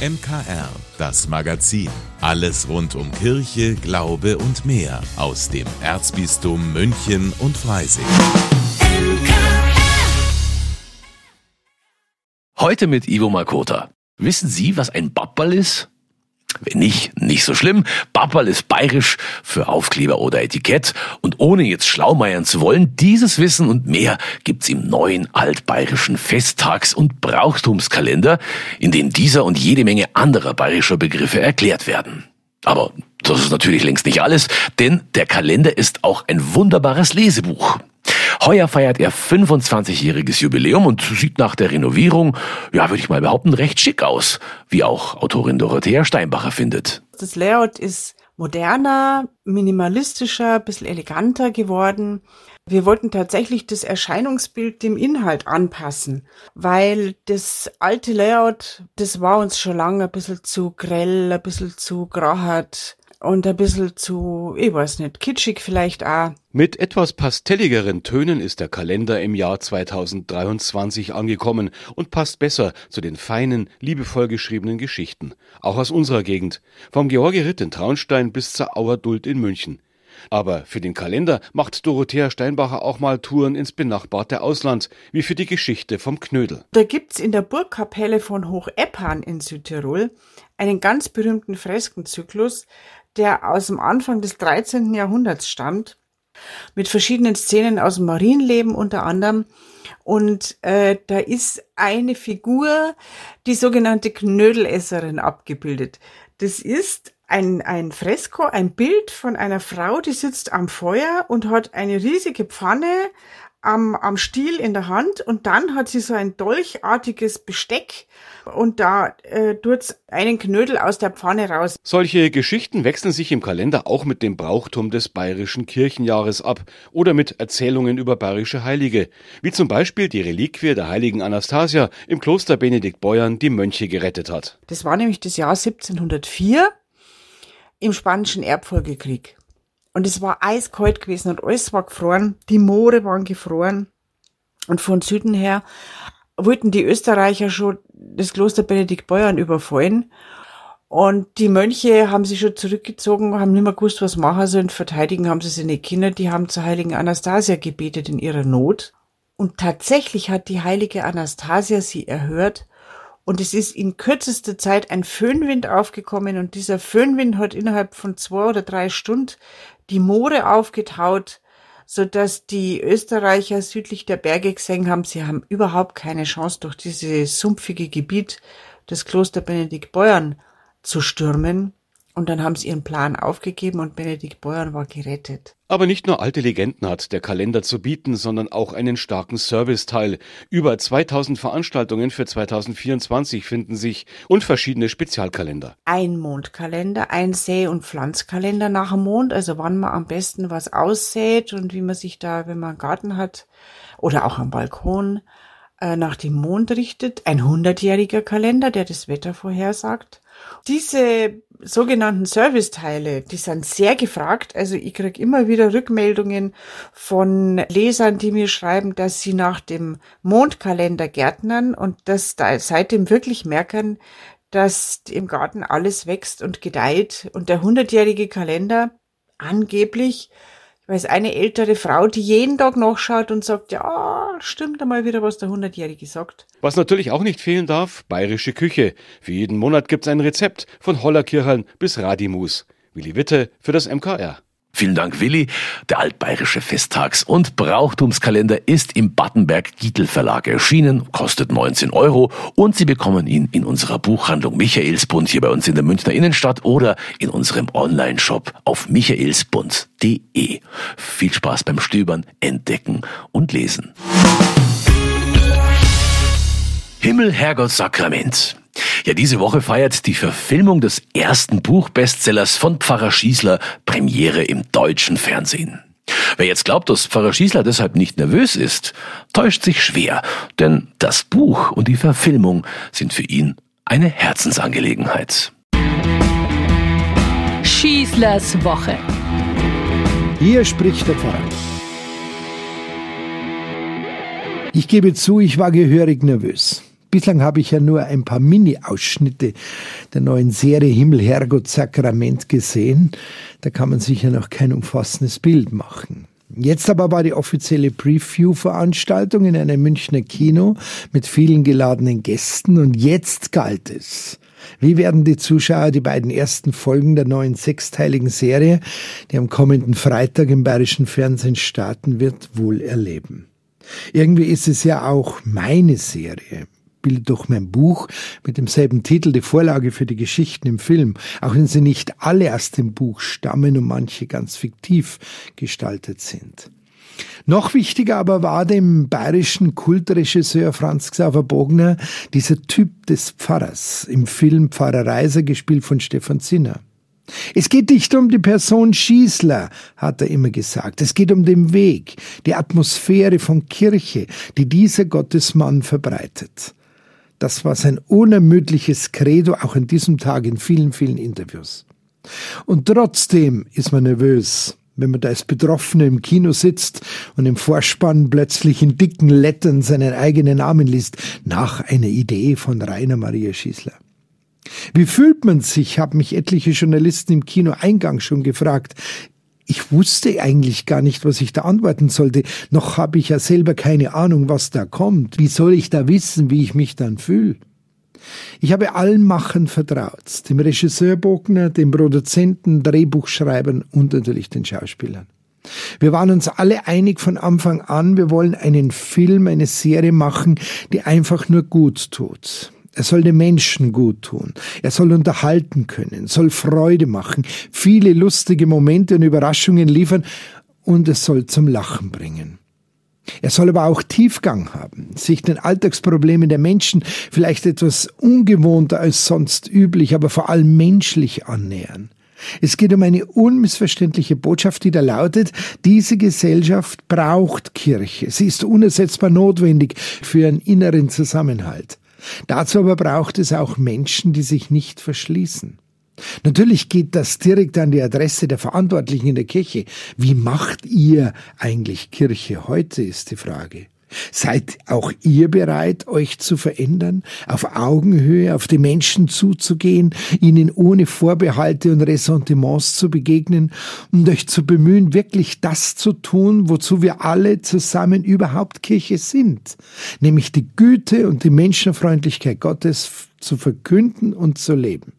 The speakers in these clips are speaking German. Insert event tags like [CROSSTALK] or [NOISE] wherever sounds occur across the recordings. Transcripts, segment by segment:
MKR, das Magazin. Alles rund um Kirche, Glaube und mehr aus dem Erzbistum München und Freising. Heute mit Ivo Makota. Wissen Sie, was ein Babbal ist? Wenn nicht, nicht so schlimm. Babbal ist bayerisch für Aufkleber oder Etikett. Und ohne jetzt schlaumeiern zu wollen, dieses Wissen und mehr gibt's im neuen altbayerischen Festtags- und Brauchtumskalender, in dem dieser und jede Menge anderer bayerischer Begriffe erklärt werden. Aber das ist natürlich längst nicht alles, denn der Kalender ist auch ein wunderbares Lesebuch. Heuer feiert er 25-jähriges Jubiläum und sieht nach der Renovierung, ja, würde ich mal behaupten, recht schick aus, wie auch Autorin Dorothea Steinbacher findet. Das Layout ist moderner, minimalistischer, bisschen eleganter geworden. Wir wollten tatsächlich das Erscheinungsbild dem Inhalt anpassen, weil das alte Layout, das war uns schon lange ein bisschen zu grell, ein bisschen zu grauert und ein bisschen zu, ich weiß nicht, kitschig vielleicht auch. Mit etwas pastelligeren Tönen ist der Kalender im Jahr 2023 angekommen und passt besser zu den feinen, liebevoll geschriebenen Geschichten. Auch aus unserer Gegend. Vom Georgi Ritt in Traunstein bis zur Auerduld in München. Aber für den Kalender macht Dorothea Steinbacher auch mal Touren ins benachbarte Ausland, wie für die Geschichte vom Knödel. Da gibt's in der Burgkapelle von Hocheppan in Südtirol einen ganz berühmten Freskenzyklus, der aus dem Anfang des 13. Jahrhunderts stammt, mit verschiedenen Szenen aus dem Marienleben unter anderem. Und äh, da ist eine Figur, die sogenannte Knödelesserin, abgebildet. Das ist ein, ein Fresko, ein Bild von einer Frau, die sitzt am Feuer und hat eine riesige Pfanne am, am Stiel in der Hand und dann hat sie so ein dolchartiges Besteck und da äh, tut's einen Knödel aus der Pfanne raus. Solche Geschichten wechseln sich im Kalender auch mit dem Brauchtum des bayerischen Kirchenjahres ab oder mit Erzählungen über bayerische Heilige, wie zum Beispiel die Reliquie der heiligen Anastasia im Kloster Benedikt Beuern die Mönche gerettet hat. Das war nämlich das Jahr 1704 im Spanischen Erbfolgekrieg. Und es war eiskalt gewesen und alles war gefroren. Die Moore waren gefroren. Und von Süden her wollten die Österreicher schon das Kloster Benedikt Beuern überfallen. Und die Mönche haben sich schon zurückgezogen, haben nicht mehr gewusst, was machen und verteidigen haben sie seine Kinder. Die haben zur heiligen Anastasia gebetet in ihrer Not. Und tatsächlich hat die heilige Anastasia sie erhört. Und es ist in kürzester Zeit ein Föhnwind aufgekommen und dieser Föhnwind hat innerhalb von zwei oder drei Stunden die Moore aufgetaut, so dass die Österreicher südlich der Berge gesehen haben, sie haben überhaupt keine Chance, durch dieses sumpfige Gebiet des Kloster Benedikt Beuern zu stürmen. Und dann haben sie ihren Plan aufgegeben und Benedikt Beuern war gerettet. Aber nicht nur alte Legenden hat der Kalender zu bieten, sondern auch einen starken Serviceteil. Über 2000 Veranstaltungen für 2024 finden sich und verschiedene Spezialkalender. Ein Mondkalender, ein Säe- und Pflanzkalender nach dem Mond, also wann man am besten was aussät und wie man sich da, wenn man einen Garten hat oder auch am Balkon, nach dem Mond richtet. Ein hundertjähriger Kalender, der das Wetter vorhersagt. Diese sogenannten Serviceteile, die sind sehr gefragt. Also ich krieg immer wieder Rückmeldungen von Lesern, die mir schreiben, dass sie nach dem Mondkalender gärtnern und dass da seitdem wirklich merken, dass im Garten alles wächst und gedeiht. Und der hundertjährige Kalender angeblich weil es eine ältere Frau, die jeden Tag nachschaut und sagt, ja, stimmt einmal wieder, was der Hundertjährige sagt. Was natürlich auch nicht fehlen darf, bayerische Küche. Für jeden Monat gibt's ein Rezept, von Hollerkirchern bis Radimus. Willi Witte für das MKR. Vielen Dank, Willi. Der altbayerische Festtags- und Brauchtumskalender ist im Battenberg-Gietel Verlag erschienen, kostet 19 Euro und Sie bekommen ihn in unserer Buchhandlung Michaelsbund hier bei uns in der Münchner Innenstadt oder in unserem Online-Shop auf michaelsbund.de. Viel Spaß beim Stöbern, Entdecken und Lesen. Himmel, Herrgott, Sakrament. Ja, diese Woche feiert die Verfilmung des ersten Buchbestsellers von Pfarrer Schießler Premiere im deutschen Fernsehen. Wer jetzt glaubt, dass Pfarrer Schießler deshalb nicht nervös ist, täuscht sich schwer, denn das Buch und die Verfilmung sind für ihn eine Herzensangelegenheit. Schießlers Woche. Hier spricht der Pfarrer. Ich gebe zu, ich war gehörig nervös. Bislang habe ich ja nur ein paar Mini-Ausschnitte der neuen Serie Himmel, Herrgott, Sakrament gesehen. Da kann man sich ja noch kein umfassendes Bild machen. Jetzt aber war die offizielle Preview-Veranstaltung in einem Münchner Kino mit vielen geladenen Gästen und jetzt galt es. Wie werden die Zuschauer die beiden ersten Folgen der neuen sechsteiligen Serie, die am kommenden Freitag im bayerischen Fernsehen starten wird, wohl erleben? Irgendwie ist es ja auch meine Serie bildet doch mein Buch mit demselben Titel die Vorlage für die Geschichten im Film, auch wenn sie nicht alle aus dem Buch stammen und manche ganz fiktiv gestaltet sind. Noch wichtiger aber war dem bayerischen Kultregisseur Franz Xaver Bogner dieser Typ des Pfarrers im Film Pfarrer Reiser, gespielt von Stefan Zinner. Es geht nicht um die Person Schießler, hat er immer gesagt. Es geht um den Weg, die Atmosphäre von Kirche, die dieser Gottesmann verbreitet. Das war sein unermüdliches Credo auch an diesem Tag in vielen, vielen Interviews. Und trotzdem ist man nervös, wenn man da als Betroffener im Kino sitzt und im Vorspann plötzlich in dicken Lettern seinen eigenen Namen liest, nach einer Idee von Rainer Maria Schießler. Wie fühlt man sich, haben mich etliche Journalisten im Kinoeingang schon gefragt ich wusste eigentlich gar nicht, was ich da antworten sollte. Noch habe ich ja selber keine Ahnung, was da kommt. Wie soll ich da wissen, wie ich mich dann fühle? Ich habe allen Machern vertraut, dem Regisseur Bogner, dem Produzenten, Drehbuchschreibern und natürlich den Schauspielern. Wir waren uns alle einig von Anfang an, wir wollen einen Film, eine Serie machen, die einfach nur gut tut. Er soll den Menschen gut tun. Er soll unterhalten können, soll Freude machen, viele lustige Momente und Überraschungen liefern und es soll zum Lachen bringen. Er soll aber auch Tiefgang haben, sich den Alltagsproblemen der Menschen vielleicht etwas ungewohnter als sonst üblich, aber vor allem menschlich annähern. Es geht um eine unmissverständliche Botschaft, die da lautet, diese Gesellschaft braucht Kirche. Sie ist unersetzbar notwendig für ihren inneren Zusammenhalt. Dazu aber braucht es auch Menschen, die sich nicht verschließen. Natürlich geht das direkt an die Adresse der Verantwortlichen in der Kirche. Wie macht ihr eigentlich Kirche heute, ist die Frage. Seid auch ihr bereit, euch zu verändern, auf Augenhöhe auf die Menschen zuzugehen, ihnen ohne Vorbehalte und Ressentiments zu begegnen und euch zu bemühen, wirklich das zu tun, wozu wir alle zusammen überhaupt Kirche sind, nämlich die Güte und die Menschenfreundlichkeit Gottes zu verkünden und zu leben.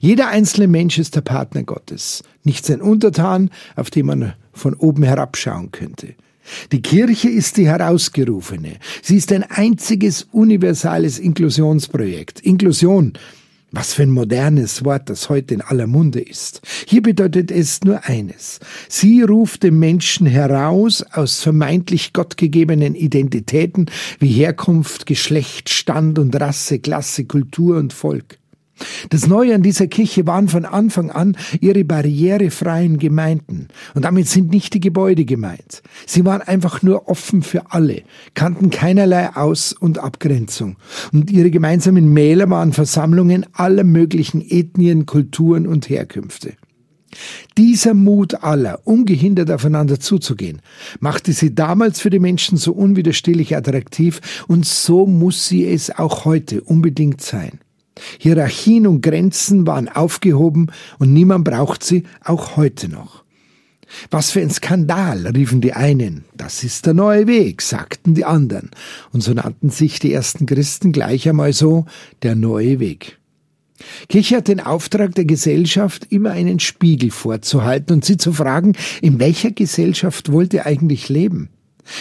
Jeder einzelne Mensch ist der Partner Gottes, nicht sein Untertan, auf den man von oben herabschauen könnte. Die Kirche ist die Herausgerufene. Sie ist ein einziges universales Inklusionsprojekt. Inklusion, was für ein modernes Wort, das heute in aller Munde ist. Hier bedeutet es nur eines. Sie ruft den Menschen heraus aus vermeintlich gottgegebenen Identitäten wie Herkunft, Geschlecht, Stand und Rasse, Klasse, Kultur und Volk. Das Neue an dieser Kirche waren von Anfang an ihre barrierefreien Gemeinden. Und damit sind nicht die Gebäude gemeint. Sie waren einfach nur offen für alle, kannten keinerlei Aus- und Abgrenzung. Und ihre gemeinsamen Mähler waren Versammlungen aller möglichen Ethnien, Kulturen und Herkünfte. Dieser Mut aller, ungehindert aufeinander zuzugehen, machte sie damals für die Menschen so unwiderstehlich attraktiv und so muss sie es auch heute unbedingt sein. Hierarchien und Grenzen waren aufgehoben und niemand braucht sie auch heute noch. Was für ein Skandal, riefen die einen. Das ist der neue Weg, sagten die anderen. Und so nannten sich die ersten Christen gleich einmal so der neue Weg. Kirche hat den Auftrag der Gesellschaft, immer einen Spiegel vorzuhalten und sie zu fragen, in welcher Gesellschaft wollt ihr eigentlich leben?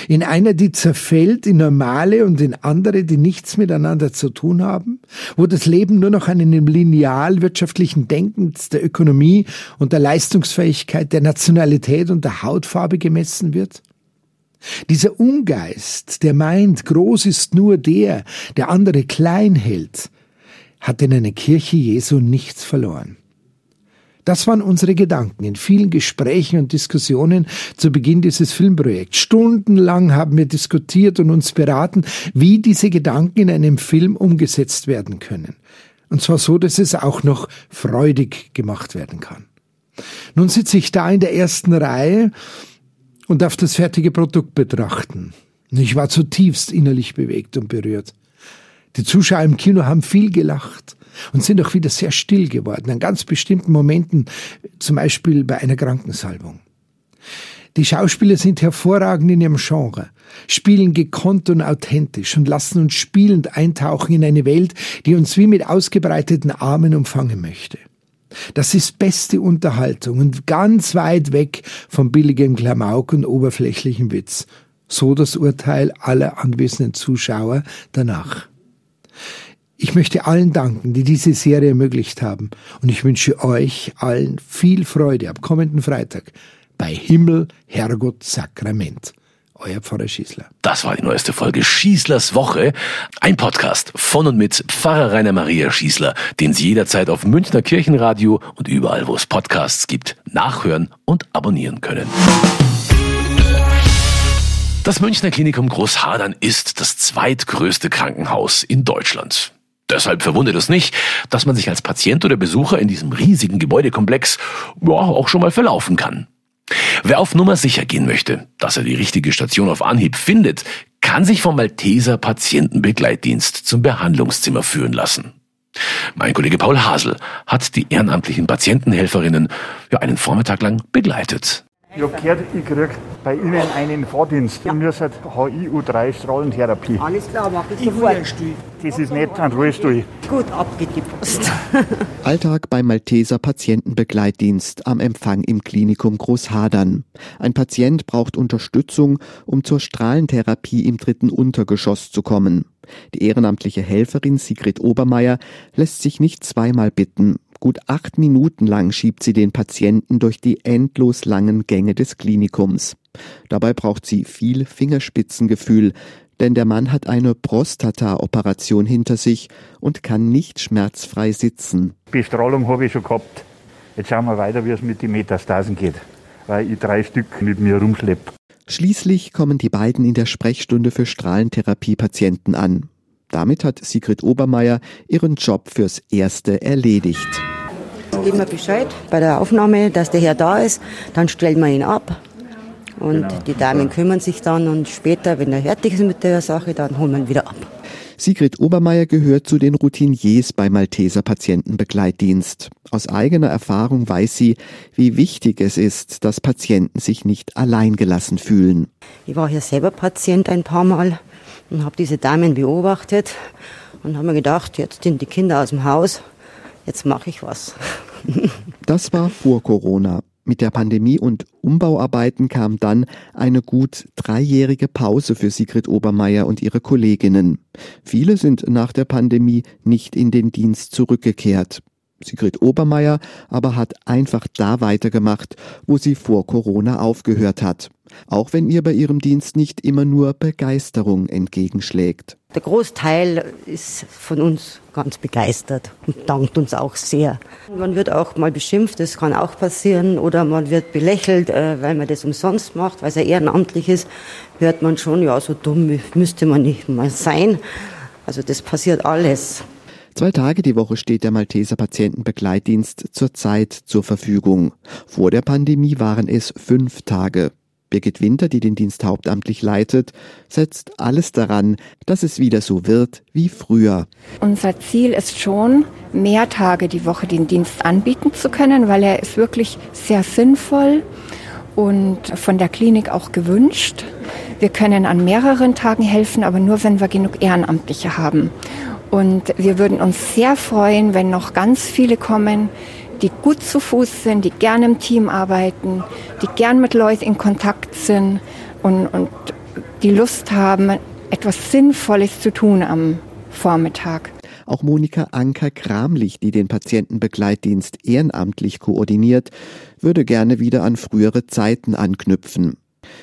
In einer, die zerfällt in normale und in andere, die nichts miteinander zu tun haben, wo das Leben nur noch an einem Lineal wirtschaftlichen Denkens der Ökonomie und der Leistungsfähigkeit, der Nationalität und der Hautfarbe gemessen wird? Dieser Ungeist, der meint, groß ist nur der, der andere klein hält, hat in einer Kirche Jesu nichts verloren. Das waren unsere Gedanken in vielen Gesprächen und Diskussionen zu Beginn dieses Filmprojekts. Stundenlang haben wir diskutiert und uns beraten, wie diese Gedanken in einem Film umgesetzt werden können. Und zwar so, dass es auch noch freudig gemacht werden kann. Nun sitze ich da in der ersten Reihe und darf das fertige Produkt betrachten. Ich war zutiefst innerlich bewegt und berührt. Die Zuschauer im Kino haben viel gelacht und sind auch wieder sehr still geworden, an ganz bestimmten Momenten, zum Beispiel bei einer Krankensalbung. Die Schauspieler sind hervorragend in ihrem Genre, spielen gekonnt und authentisch und lassen uns spielend eintauchen in eine Welt, die uns wie mit ausgebreiteten Armen umfangen möchte. Das ist beste Unterhaltung und ganz weit weg vom billigen Klamauk und oberflächlichen Witz. So das Urteil aller anwesenden Zuschauer danach. Ich möchte allen danken, die diese Serie ermöglicht haben. Und ich wünsche euch allen viel Freude ab kommenden Freitag bei Himmel, Herrgott, Sakrament. Euer Pfarrer Schießler. Das war die neueste Folge Schießlers Woche. Ein Podcast von und mit Pfarrer Rainer Maria Schießler, den Sie jederzeit auf Münchner Kirchenradio und überall, wo es Podcasts gibt, nachhören und abonnieren können. Das Münchner Klinikum Großhadern ist das zweitgrößte Krankenhaus in Deutschland. Deshalb verwundert es nicht, dass man sich als Patient oder Besucher in diesem riesigen Gebäudekomplex ja, auch schon mal verlaufen kann. Wer auf Nummer sicher gehen möchte, dass er die richtige Station auf Anhieb findet, kann sich vom Malteser Patientenbegleitdienst zum Behandlungszimmer führen lassen. Mein Kollege Paul Hasel hat die ehrenamtlichen Patientenhelferinnen ja einen Vormittag lang begleitet. Ich habe gehört, ich kriege bei Ihnen einen Fahrdienst. Ja. Wir sind HIU3 Strahlentherapie. Alles klar, mach ich sofort. Das ist nicht ein Ruhestuhl. Gut, die Post. [LAUGHS] Alltag beim Malteser Patientenbegleitdienst am Empfang im Klinikum Großhadern. Ein Patient braucht Unterstützung, um zur Strahlentherapie im dritten Untergeschoss zu kommen. Die ehrenamtliche Helferin Sigrid Obermeier lässt sich nicht zweimal bitten. Gut acht Minuten lang schiebt sie den Patienten durch die endlos langen Gänge des Klinikums. Dabei braucht sie viel Fingerspitzengefühl, denn der Mann hat eine Prostata-Operation hinter sich und kann nicht schmerzfrei sitzen. Bestrahlung habe ich schon gehabt. Jetzt schauen wir weiter, wie es mit den Metastasen geht, weil ich drei Stück mit mir rumschleppe. Schließlich kommen die beiden in der Sprechstunde für Strahlentherapie-Patienten an. Damit hat Sigrid Obermeier ihren Job fürs Erste erledigt. Geben wir Bescheid bei der Aufnahme, dass der Herr da ist, dann stellen wir ihn ab. Und genau. die Damen kümmern sich dann und später, wenn er fertig ist mit der Sache, dann holen wir ihn wieder ab. Sigrid Obermeier gehört zu den Routiniers beim Malteser Patientenbegleitdienst. Aus eigener Erfahrung weiß sie, wie wichtig es ist, dass Patienten sich nicht alleingelassen fühlen. Ich war hier selber Patient ein paar Mal und habe diese Damen beobachtet und habe mir gedacht, jetzt sind die Kinder aus dem Haus, jetzt mache ich was. Das war vor Corona. Mit der Pandemie und Umbauarbeiten kam dann eine gut dreijährige Pause für Sigrid Obermeier und ihre Kolleginnen. Viele sind nach der Pandemie nicht in den Dienst zurückgekehrt. Sigrid Obermeier aber hat einfach da weitergemacht, wo sie vor Corona aufgehört hat. Auch wenn ihr bei ihrem Dienst nicht immer nur Begeisterung entgegenschlägt. Der Großteil ist von uns ganz begeistert und dankt uns auch sehr. Man wird auch mal beschimpft, das kann auch passieren, oder man wird belächelt, äh, weil man das umsonst macht, weil es ja ehrenamtlich ist, hört man schon, ja, so dumm müsste man nicht mal sein. Also das passiert alles. Zwei Tage die Woche steht der Malteser Patientenbegleitdienst zurzeit zur Verfügung. Vor der Pandemie waren es fünf Tage. Birgit Winter, die den Dienst hauptamtlich leitet, setzt alles daran, dass es wieder so wird wie früher. Unser Ziel ist schon, mehr Tage die Woche den Dienst anbieten zu können, weil er ist wirklich sehr sinnvoll und von der Klinik auch gewünscht. Wir können an mehreren Tagen helfen, aber nur wenn wir genug Ehrenamtliche haben. Und wir würden uns sehr freuen, wenn noch ganz viele kommen, die gut zu Fuß sind, die gerne im Team arbeiten, die gern mit Leuten in Kontakt sind und, und die Lust haben, etwas Sinnvolles zu tun am Vormittag. Auch Monika Anker-Kramlich, die den Patientenbegleitdienst ehrenamtlich koordiniert, würde gerne wieder an frühere Zeiten anknüpfen.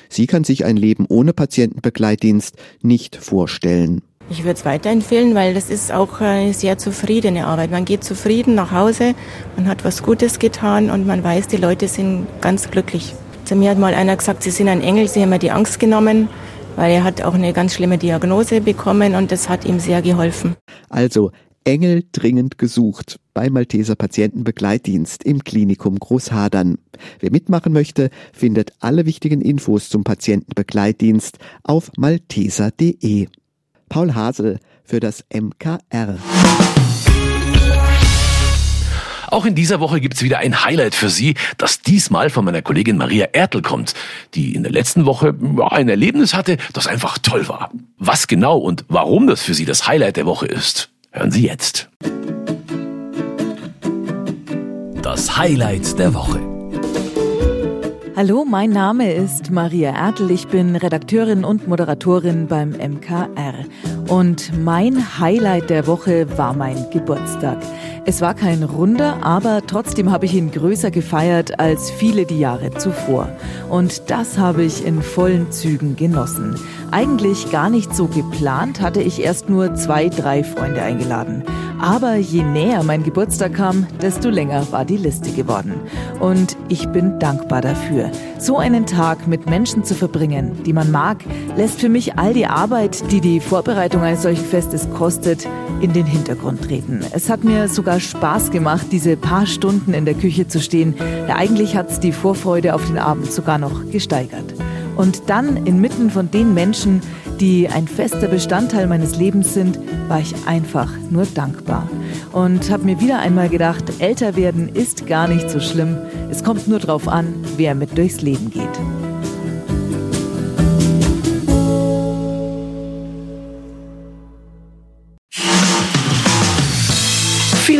Sie kann sich ein Leben ohne Patientenbegleitdienst nicht vorstellen. Ich würde es weiterempfehlen, weil das ist auch eine sehr zufriedene Arbeit. Man geht zufrieden nach Hause, man hat was Gutes getan und man weiß, die Leute sind ganz glücklich. Zu mir hat mal einer gesagt, sie sind ein Engel, sie haben mir die Angst genommen, weil er hat auch eine ganz schlimme Diagnose bekommen und das hat ihm sehr geholfen. Also Engel dringend gesucht beim Malteser Patientenbegleitdienst im Klinikum Großhadern. Wer mitmachen möchte, findet alle wichtigen Infos zum Patientenbegleitdienst auf malteser.de. Paul Hasel für das MKR. Auch in dieser Woche gibt's wieder ein Highlight für Sie, das diesmal von meiner Kollegin Maria Ertel kommt, die in der letzten Woche ein Erlebnis hatte, das einfach toll war. Was genau und warum das für Sie das Highlight der Woche ist, hören Sie jetzt. Das Highlight der Woche. Hallo, mein Name ist Maria Ertel. Ich bin Redakteurin und Moderatorin beim MKR. Und mein Highlight der Woche war mein Geburtstag. Es war kein runder, aber trotzdem habe ich ihn größer gefeiert als viele die Jahre zuvor. Und das habe ich in vollen Zügen genossen. Eigentlich gar nicht so geplant, hatte ich erst nur zwei, drei Freunde eingeladen. Aber je näher mein Geburtstag kam, desto länger war die Liste geworden. Und ich bin dankbar dafür. So einen Tag mit Menschen zu verbringen, die man mag, lässt für mich all die Arbeit, die die Vorbereitung eines solchen Festes kostet, in den Hintergrund treten. Es hat mir sogar Spaß gemacht, diese paar Stunden in der Küche zu stehen. Ja, eigentlich hat's die Vorfreude auf den Abend sogar noch gesteigert. Und dann inmitten von den Menschen, die ein fester Bestandteil meines Lebens sind, war ich einfach nur dankbar. Und habe mir wieder einmal gedacht, älter werden ist gar nicht so schlimm. Es kommt nur darauf an, wer mit durchs Leben geht.